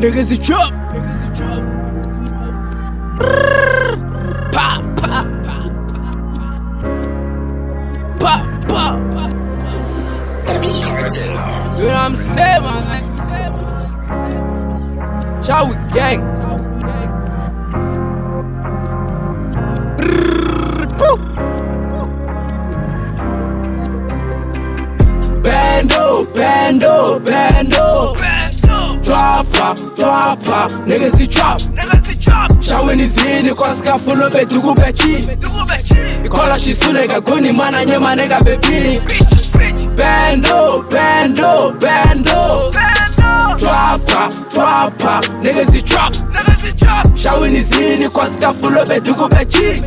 Niggas is chop. Pa pa pa pa pa. You know what I'm saying, man? Shall we gang? Bando, bando, bando. Dropper, dropper, niggas the trap. Shawini zini kwa skafulo bedugu bechi. Ikola shisune guni mana nyema nega bebi. Bando, bando, bando. Dropper, dropper, niggas the trap. Shawini zini kwa skafulo bedugu bechi.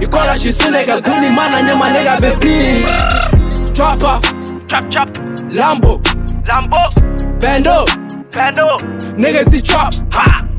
Ikola shisune guni mana nyema nega bebi. Dropper, Chop chop, Lambo, Lambo, bando, Niggas the chop. ha,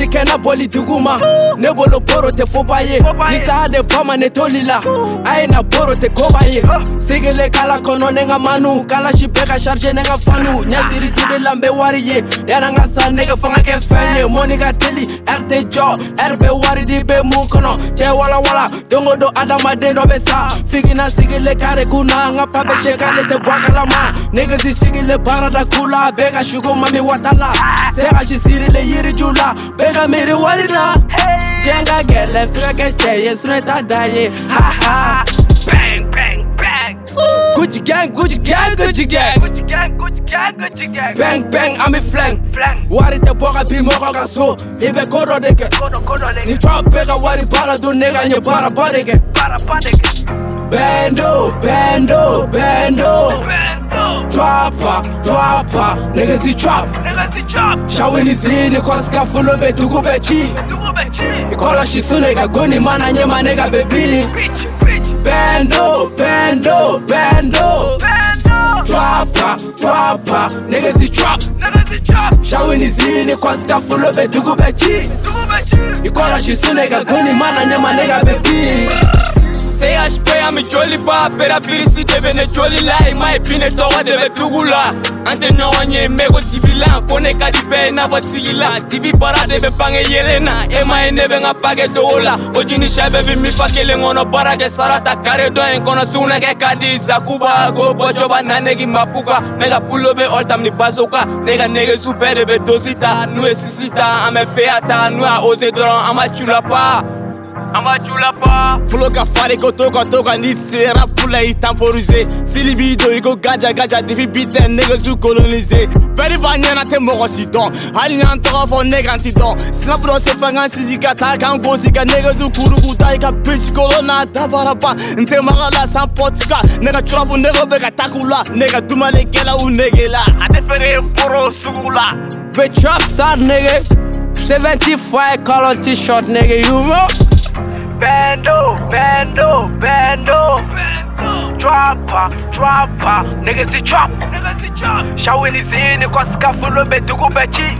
pa, joli kɛnɛ bɔli duguma ne bolo boro tɛ foba ye ni saga de bama ne toli la. A ye na boro tɛ koba ye ah. sigile kala kɔnɔ ne ka manu kalasi bɛɛ ka charge ne ka fanu ɲɛsiri ah. tibi la n bɛ wari ye yana n ka sa nege fanga kɛ fɛn ye mɔni ka teli ɛri tɛ jɔ ɛri wari di bɛ mun kɔnɔ cɛ walawala dongo don adamaden dɔ bɛ sa. Figina sigile kare kunna n ka pa bɛ sekale tɛ bɔ a kalama negesi sigile baarada kula. Bɛɛ ka sugo mami watala. Ah. Segasi sirile yiriju la bɛɛ ka miiri wari la diɲɛ ka gɛlɛ f'i ka kɛ cɛ ye sinɔ i t'a da ye haha bang, bang, bang. Gucci gang, Gucci gang, Gucci gang. Gucci gang, Gucci gang, Gucci gang. Bang bang, an bɛ flang. Flang. Wari tɛ bɔ ka bin mɔgɔ ka so I bɛ ko dɔ de kɛ Kodo, kodo, Ni bɛɛ ka wari baara dun ne ka ɲɛ baaraba de kɛ Para, pa, nigga. Bando, bando, bando Bando, Dropper, dropper, niggas the trap nigga, the chop. Shawini zini kwa skafulo bɛ dugu bɛ ci Dugu bɛ ci. Ikola shisune ka guni mana ɲɛma ne ka bɛ bili Bitch, bitch. Bando, bando, bando Bando, Dropper, dropper, niggas the trap nigga, the chop. Shawini zini kwa skafulo bɛ dugu bɛ ci Dugu bɛ ci. Ikola shisune ka guni mana ɲɛma ne ka bɛ bili CHP an bɛ joli ba bɛra virisi de bɛ ne joli la i ma ye bi ne tɔgɔ de bɛ dugu la an tɛ ɲɔgɔn ye mɛ ko dibilan ko ne ka di bɛɛ ye i n'a fɔ sigi la dibi baara de bɛ bange yelen na e ma ye ne bɛ n ka pake cogo la o jini sɛ bɛɛ bɛ min fa kelen kɔnɔ baara kɛ sarata kare dɔ in kɔnɔ sugunɛkɛ ka di zakuba ko bɔjɔba na negi mapuka ne ka bulo bɛ ɔltam ni basoka ne ka negesu bɛɛ de bɛ dosi ta n'u ye sisi ta an bɛ peya ta n'u y'a ose dɔrɔn an ma cula pa An b'a ju la pa. Flow ka fari ko to ka to ka ni sera pula i temporiser Sili b'i don i ko gaja gaja depuis bi tɛ nɛgɛsu coloniser Fɛri b'a ɲɛna tɛ mɔgɔ si dɔn hali y'an tɔgɔ fɔ ne kan ti dɔn Snap dɔ se fɛn kan sisi ka taa kan gosi ka nɛgɛsu kuruku ta i ka bitch kolo n'a dabaraba N tɛ maga la sans potika ne ka turafu nɛgɛ bɛ ka taku la ne ka dumalikɛlaw nege la. A tɛ feere foro sugu la. Be trap star nigga 75 color t-shirt nigga you know bando, bando, bando. Trapper, trapper, niggas the trap. Shawini zini kwa skafu lobe dugu bechi.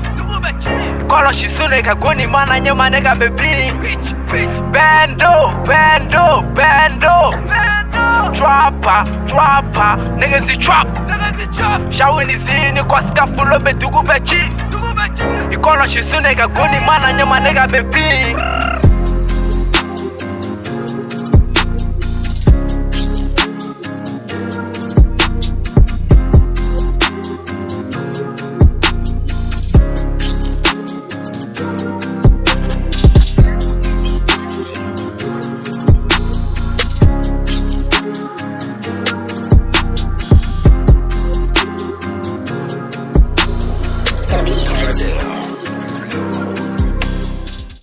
Kolo shisune kaguni mana nyema nega bebini. Bando, bando, bando. Trapper, trapper, niggas the trap. Shawini zini kwa skafu lobe dugu bechi. Kolo shisune kaguni mana nyema nega bebini.